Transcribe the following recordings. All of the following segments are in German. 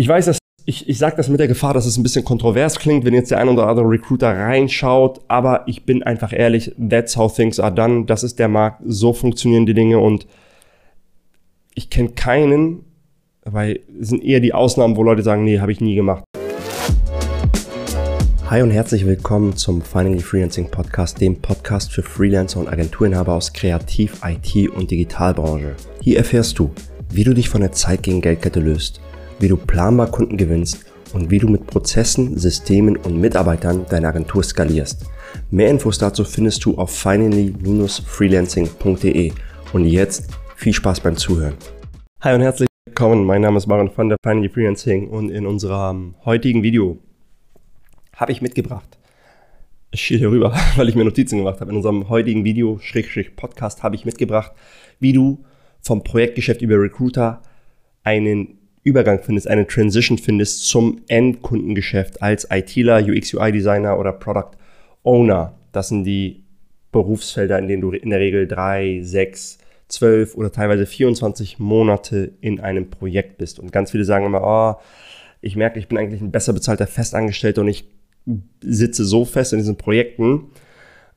Ich weiß, dass ich, ich sage das mit der Gefahr, dass es ein bisschen kontrovers klingt, wenn jetzt der ein oder andere Recruiter reinschaut, aber ich bin einfach ehrlich, that's how things are done. Das ist der Markt, so funktionieren die Dinge und ich kenne keinen, weil es sind eher die Ausnahmen, wo Leute sagen, nee, habe ich nie gemacht. Hi und herzlich willkommen zum Finally Freelancing Podcast, dem Podcast für Freelancer und Agenturinhaber aus Kreativ-, IT- und Digitalbranche. Hier erfährst du, wie du dich von der Zeit gegen Geldkette löst wie du planbar Kunden gewinnst und wie du mit Prozessen, Systemen und Mitarbeitern deine Agentur skalierst. Mehr Infos dazu findest du auf finally-freelancing.de. Und jetzt viel Spaß beim Zuhören. Hi und herzlich willkommen. Mein Name ist Maren von der Finally Freelancing und in unserem heutigen Video habe ich mitgebracht. Ich schiel hier rüber, weil ich mir Notizen gemacht habe. In unserem heutigen Video, Schrägstrich Podcast, habe ich mitgebracht, wie du vom Projektgeschäft über Recruiter einen Übergang findest, eine Transition findest zum Endkundengeschäft als ITler, UX-UI-Designer oder Product Owner. Das sind die Berufsfelder, in denen du in der Regel drei, sechs, zwölf oder teilweise 24 Monate in einem Projekt bist. Und ganz viele sagen immer, oh, ich merke, ich bin eigentlich ein besser bezahlter Festangestellter und ich sitze so fest in diesen Projekten,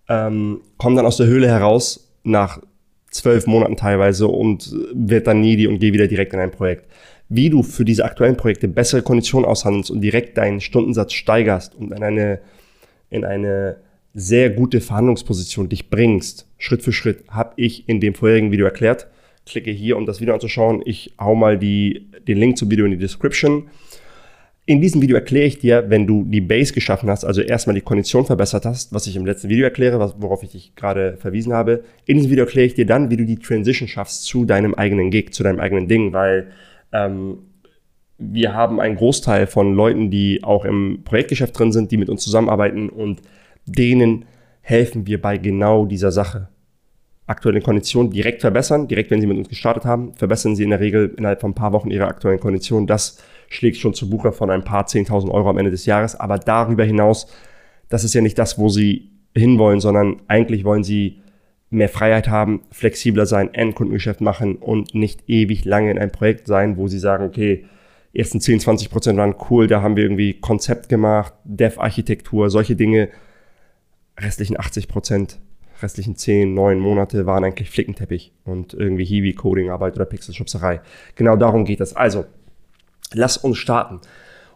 ähm, komme dann aus der Höhle heraus nach zwölf Monaten teilweise und wird dann needy und gehe wieder direkt in ein Projekt wie du für diese aktuellen Projekte bessere Konditionen aushandelst und direkt deinen Stundensatz steigerst und in eine, in eine sehr gute Verhandlungsposition dich bringst, Schritt für Schritt, habe ich in dem vorherigen Video erklärt. Klicke hier, um das Video anzuschauen. Ich hau mal die, den Link zum Video in die Description. In diesem Video erkläre ich dir, wenn du die Base geschaffen hast, also erstmal die Kondition verbessert hast, was ich im letzten Video erkläre, worauf ich dich gerade verwiesen habe. In diesem Video erkläre ich dir dann, wie du die Transition schaffst zu deinem eigenen Gig, zu deinem eigenen Ding, weil ähm, wir haben einen Großteil von Leuten, die auch im Projektgeschäft drin sind, die mit uns zusammenarbeiten und denen helfen wir bei genau dieser Sache. Aktuelle Konditionen direkt verbessern, direkt wenn sie mit uns gestartet haben, verbessern sie in der Regel innerhalb von ein paar Wochen ihre aktuellen Konditionen. Das schlägt schon zu Buche von ein paar 10.000 Euro am Ende des Jahres. Aber darüber hinaus, das ist ja nicht das, wo sie hinwollen, sondern eigentlich wollen sie mehr Freiheit haben, flexibler sein, Endkundengeschäft machen und nicht ewig lange in einem Projekt sein, wo sie sagen, okay, ersten 10, 20 Prozent waren cool, da haben wir irgendwie Konzept gemacht, Dev-Architektur, solche Dinge. Restlichen 80 Prozent, restlichen 10, 9 Monate waren eigentlich Flickenteppich und irgendwie Hiwi-Coding-Arbeit oder Pixelschubserei. Genau darum geht es. Also, lass uns starten.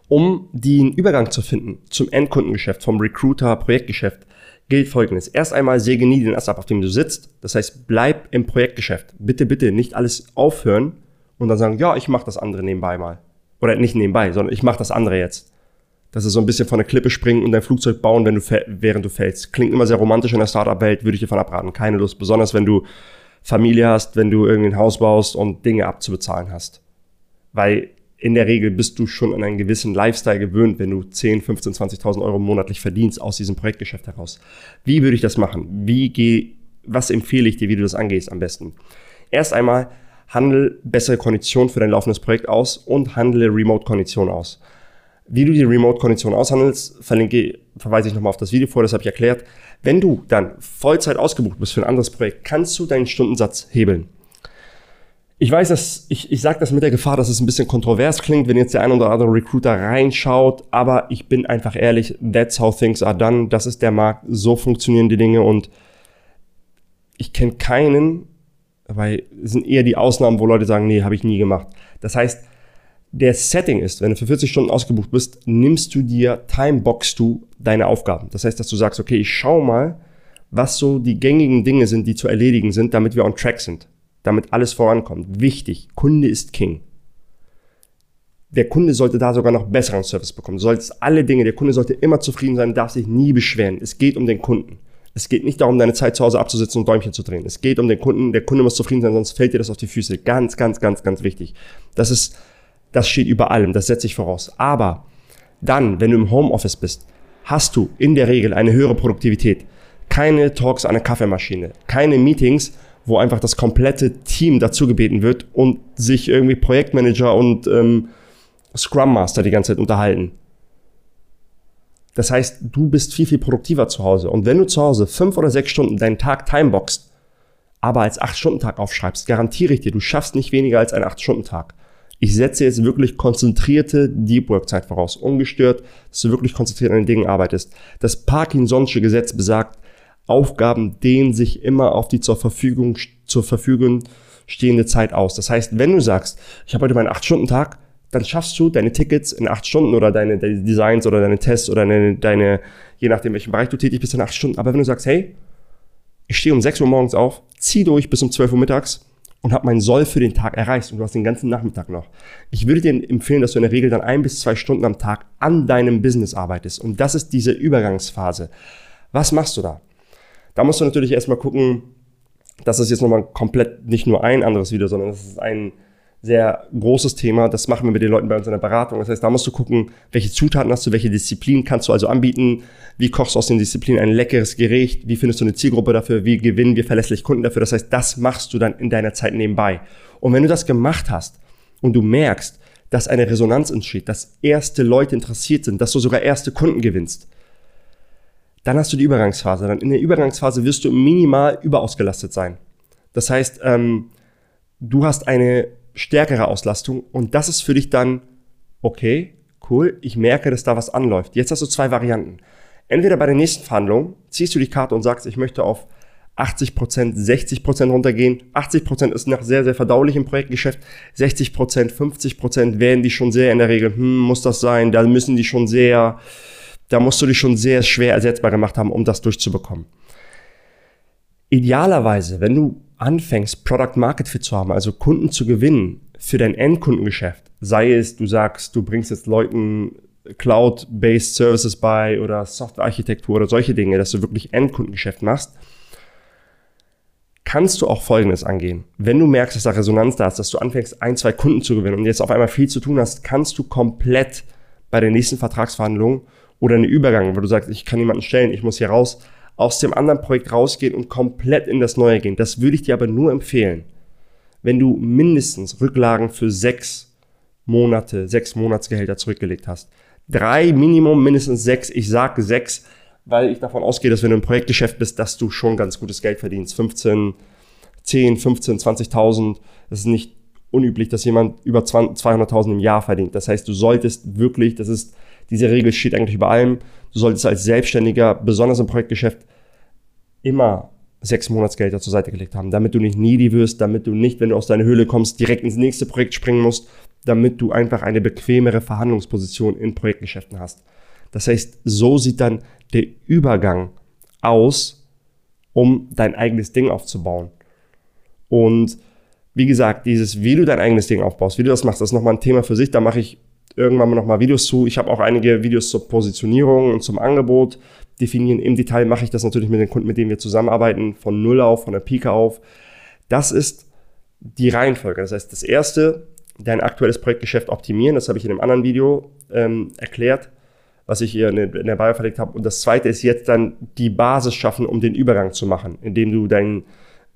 Um den Übergang zu finden zum Endkundengeschäft, vom Recruiter-Projektgeschäft, gilt folgendes. Erst einmal säge nie den Ast ab, auf dem du sitzt. Das heißt, bleib im Projektgeschäft. Bitte, bitte nicht alles aufhören und dann sagen, ja, ich mache das andere nebenbei mal. Oder nicht nebenbei, sondern ich mache das andere jetzt. Das ist so ein bisschen von der Klippe springen und dein Flugzeug bauen, wenn du während du fällst. Klingt immer sehr romantisch in der Startup-Welt, würde ich davon abraten. Keine Lust, besonders wenn du Familie hast, wenn du irgendwie ein Haus baust und Dinge abzubezahlen hast. Weil in der Regel bist du schon an einen gewissen Lifestyle gewöhnt, wenn du 10, 15, 20.000 Euro monatlich verdienst aus diesem Projektgeschäft heraus. Wie würde ich das machen? Wie geh, was empfehle ich dir, wie du das angehst am besten? Erst einmal handel bessere Konditionen für dein laufendes Projekt aus und handle Remote-Konditionen aus. Wie du die Remote-Konditionen aushandelst, verlinke, verweise ich nochmal auf das Video vor, das habe ich erklärt. Wenn du dann Vollzeit ausgebucht bist für ein anderes Projekt, kannst du deinen Stundensatz hebeln. Ich weiß, dass ich, ich sage das mit der Gefahr, dass es ein bisschen kontrovers klingt, wenn jetzt der ein oder andere Recruiter reinschaut, aber ich bin einfach ehrlich, that's how things are done. Das ist der Markt, so funktionieren die Dinge und ich kenne keinen, weil es sind eher die Ausnahmen, wo Leute sagen, nee, habe ich nie gemacht. Das heißt, der Setting ist, wenn du für 40 Stunden ausgebucht bist, nimmst du dir, timeboxst du deine Aufgaben. Das heißt, dass du sagst, okay, ich schau mal, was so die gängigen Dinge sind, die zu erledigen sind, damit wir on track sind damit alles vorankommt. Wichtig, Kunde ist King. Der Kunde sollte da sogar noch besseren Service bekommen. Solltest alle Dinge, der Kunde sollte immer zufrieden sein, darf sich nie beschweren. Es geht um den Kunden. Es geht nicht darum, deine Zeit zu Hause abzusitzen und Däumchen zu drehen. Es geht um den Kunden. Der Kunde muss zufrieden sein, sonst fällt dir das auf die Füße. Ganz, ganz, ganz, ganz wichtig. Das ist, das steht über allem. Das setze ich voraus. Aber dann, wenn du im Homeoffice bist, hast du in der Regel eine höhere Produktivität. Keine Talks an der Kaffeemaschine, keine Meetings, wo einfach das komplette Team dazu gebeten wird und sich irgendwie Projektmanager und ähm, Scrum Master die ganze Zeit unterhalten. Das heißt, du bist viel, viel produktiver zu Hause. Und wenn du zu Hause fünf oder sechs Stunden deinen Tag timeboxst, aber als acht Stunden Tag aufschreibst, garantiere ich dir, du schaffst nicht weniger als einen acht Stunden Tag. Ich setze jetzt wirklich konzentrierte Deep Work Zeit voraus, ungestört, dass du wirklich konzentriert an den Dingen arbeitest. Das Parkinson'sche Gesetz besagt, Aufgaben dehnen sich immer auf die zur Verfügung, zur Verfügung stehende Zeit aus. Das heißt, wenn du sagst, ich habe heute meinen 8-Stunden-Tag, dann schaffst du deine Tickets in 8 Stunden oder deine, deine Designs oder deine Tests oder deine, deine, je nachdem, welchen Bereich du tätig bist, in 8 Stunden. Aber wenn du sagst, hey, ich stehe um 6 Uhr morgens auf, zieh durch bis um 12 Uhr mittags und habe meinen Soll für den Tag erreicht und du hast den ganzen Nachmittag noch. Ich würde dir empfehlen, dass du in der Regel dann ein bis zwei Stunden am Tag an deinem Business arbeitest. Und das ist diese Übergangsphase. Was machst du da? Da musst du natürlich erstmal gucken, das ist jetzt nochmal komplett nicht nur ein anderes Video, sondern das ist ein sehr großes Thema. Das machen wir mit den Leuten bei uns in der Beratung. Das heißt, da musst du gucken, welche Zutaten hast du, welche Disziplinen kannst du also anbieten, wie kochst du aus den Disziplinen ein leckeres Gericht, wie findest du eine Zielgruppe dafür, wie gewinnen wir verlässlich Kunden dafür. Das heißt, das machst du dann in deiner Zeit nebenbei. Und wenn du das gemacht hast und du merkst, dass eine Resonanz entsteht, dass erste Leute interessiert sind, dass du sogar erste Kunden gewinnst, dann hast du die Übergangsphase. Dann in der Übergangsphase wirst du minimal überausgelastet sein. Das heißt, ähm, du hast eine stärkere Auslastung und das ist für dich dann, okay, cool, ich merke, dass da was anläuft. Jetzt hast du zwei Varianten. Entweder bei der nächsten Verhandlung ziehst du die Karte und sagst, ich möchte auf 80%, 60% runtergehen. 80% ist noch sehr, sehr verdaulich im Projektgeschäft. 60%, 50% werden die schon sehr in der Regel, hm, muss das sein, da müssen die schon sehr, da musst du dich schon sehr schwer ersetzbar gemacht haben, um das durchzubekommen. Idealerweise, wenn du anfängst, Product Market Fit zu haben, also Kunden zu gewinnen für dein Endkundengeschäft, sei es, du sagst, du bringst jetzt Leuten Cloud-based Services bei oder Softwarearchitektur oder solche Dinge, dass du wirklich Endkundengeschäft machst, kannst du auch Folgendes angehen. Wenn du merkst, dass da Resonanz da ist, dass du anfängst, ein, zwei Kunden zu gewinnen und jetzt auf einmal viel zu tun hast, kannst du komplett bei der nächsten Vertragsverhandlung oder einen Übergang, wo du sagst, ich kann jemanden stellen, ich muss hier raus, aus dem anderen Projekt rausgehen und komplett in das neue gehen. Das würde ich dir aber nur empfehlen, wenn du mindestens Rücklagen für sechs Monate, sechs Monatsgehälter zurückgelegt hast. Drei Minimum, mindestens sechs. Ich sage sechs, weil ich davon ausgehe, dass wenn du im Projektgeschäft bist, dass du schon ganz gutes Geld verdienst. 15, 10, 15, 20.000. Das ist nicht unüblich, dass jemand über 200.000 im Jahr verdient. Das heißt, du solltest wirklich, das ist, diese Regel steht eigentlich über allem, du solltest als Selbstständiger, besonders im Projektgeschäft, immer sechs Monatsgelder zur Seite gelegt haben, damit du nicht needy wirst, damit du nicht, wenn du aus deiner Höhle kommst, direkt ins nächste Projekt springen musst, damit du einfach eine bequemere Verhandlungsposition in Projektgeschäften hast. Das heißt, so sieht dann der Übergang aus, um dein eigenes Ding aufzubauen. Und wie gesagt, dieses, wie du dein eigenes Ding aufbaust, wie du das machst, das ist nochmal ein Thema für sich. Da mache ich irgendwann mal nochmal Videos zu. Ich habe auch einige Videos zur Positionierung und zum Angebot definieren. Im Detail mache ich das natürlich mit den Kunden, mit denen wir zusammenarbeiten, von Null auf, von der Pike auf. Das ist die Reihenfolge. Das heißt, das erste, dein aktuelles Projektgeschäft optimieren. Das habe ich in einem anderen Video ähm, erklärt, was ich hier in der Bio verlegt habe. Und das zweite ist jetzt dann die Basis schaffen, um den Übergang zu machen, indem du dein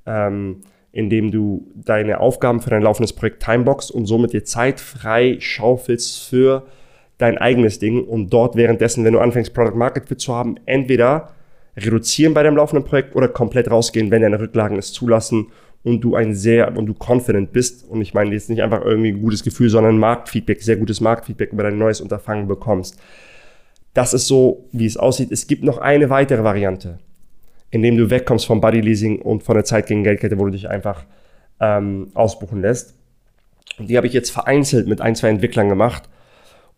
ähm, indem du deine Aufgaben für dein laufendes Projekt timeboxst und somit dir Zeit frei schaufelst für dein eigenes Ding und dort währenddessen, wenn du anfängst, Product Market Fit zu haben, entweder reduzieren bei deinem laufenden Projekt oder komplett rausgehen, wenn deine Rücklagen es zulassen und du ein sehr und du confident bist und ich meine jetzt nicht einfach irgendwie ein gutes Gefühl, sondern Marktfeedback, sehr gutes Marktfeedback über dein neues Unterfangen bekommst. Das ist so, wie es aussieht. Es gibt noch eine weitere Variante indem du wegkommst vom Buddy Leasing und von der Zeit gegen Geldkette, wo du dich einfach ähm, ausbuchen lässt. Und die habe ich jetzt vereinzelt mit ein, zwei Entwicklern gemacht.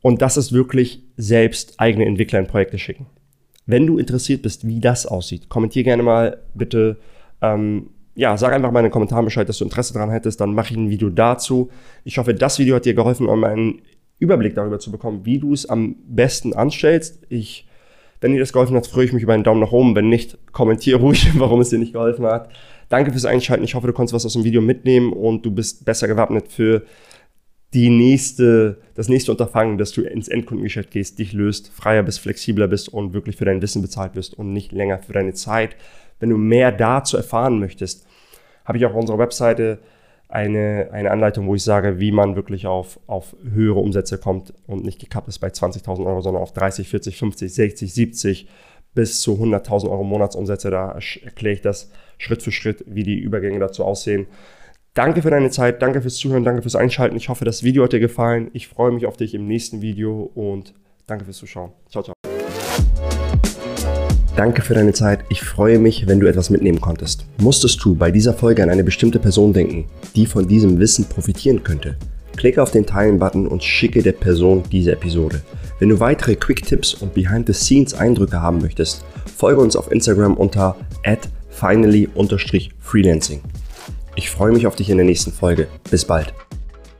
Und das ist wirklich selbst eigene Entwickler in Projekte schicken. Wenn du interessiert bist, wie das aussieht, kommentier gerne mal bitte. Ähm, ja, sag einfach mal in den Kommentaren Bescheid, dass du Interesse daran hättest, dann mache ich ein Video dazu. Ich hoffe, das Video hat dir geholfen, um einen Überblick darüber zu bekommen, wie du es am besten anstellst. Ich wenn dir das geholfen hat, freue ich mich über einen Daumen nach oben. Wenn nicht, kommentiere ruhig, warum es dir nicht geholfen hat. Danke fürs Einschalten. Ich hoffe, du konntest was aus dem Video mitnehmen und du bist besser gewappnet für die nächste, das nächste Unterfangen, dass du ins Endkundengeschäft gehst, dich löst, freier bist, flexibler bist und wirklich für dein Wissen bezahlt wirst und nicht länger für deine Zeit. Wenn du mehr dazu erfahren möchtest, habe ich auf unserer Webseite eine, eine Anleitung, wo ich sage, wie man wirklich auf, auf höhere Umsätze kommt und nicht gekappt ist bei 20.000 Euro, sondern auf 30, 40, 50, 60, 70 bis zu 100.000 Euro Monatsumsätze. Da erkläre ich das Schritt für Schritt, wie die Übergänge dazu aussehen. Danke für deine Zeit, danke fürs Zuhören, danke fürs Einschalten. Ich hoffe, das Video hat dir gefallen. Ich freue mich auf dich im nächsten Video und danke fürs Zuschauen. Ciao, ciao. Danke für deine Zeit. Ich freue mich, wenn du etwas mitnehmen konntest. Musstest du bei dieser Folge an eine bestimmte Person denken, die von diesem Wissen profitieren könnte? Klicke auf den Teilen-Button und schicke der Person diese Episode. Wenn du weitere Quick-Tipps und Behind-the-Scenes-Eindrücke haben möchtest, folge uns auf Instagram unter finally-freelancing. Ich freue mich auf dich in der nächsten Folge. Bis bald.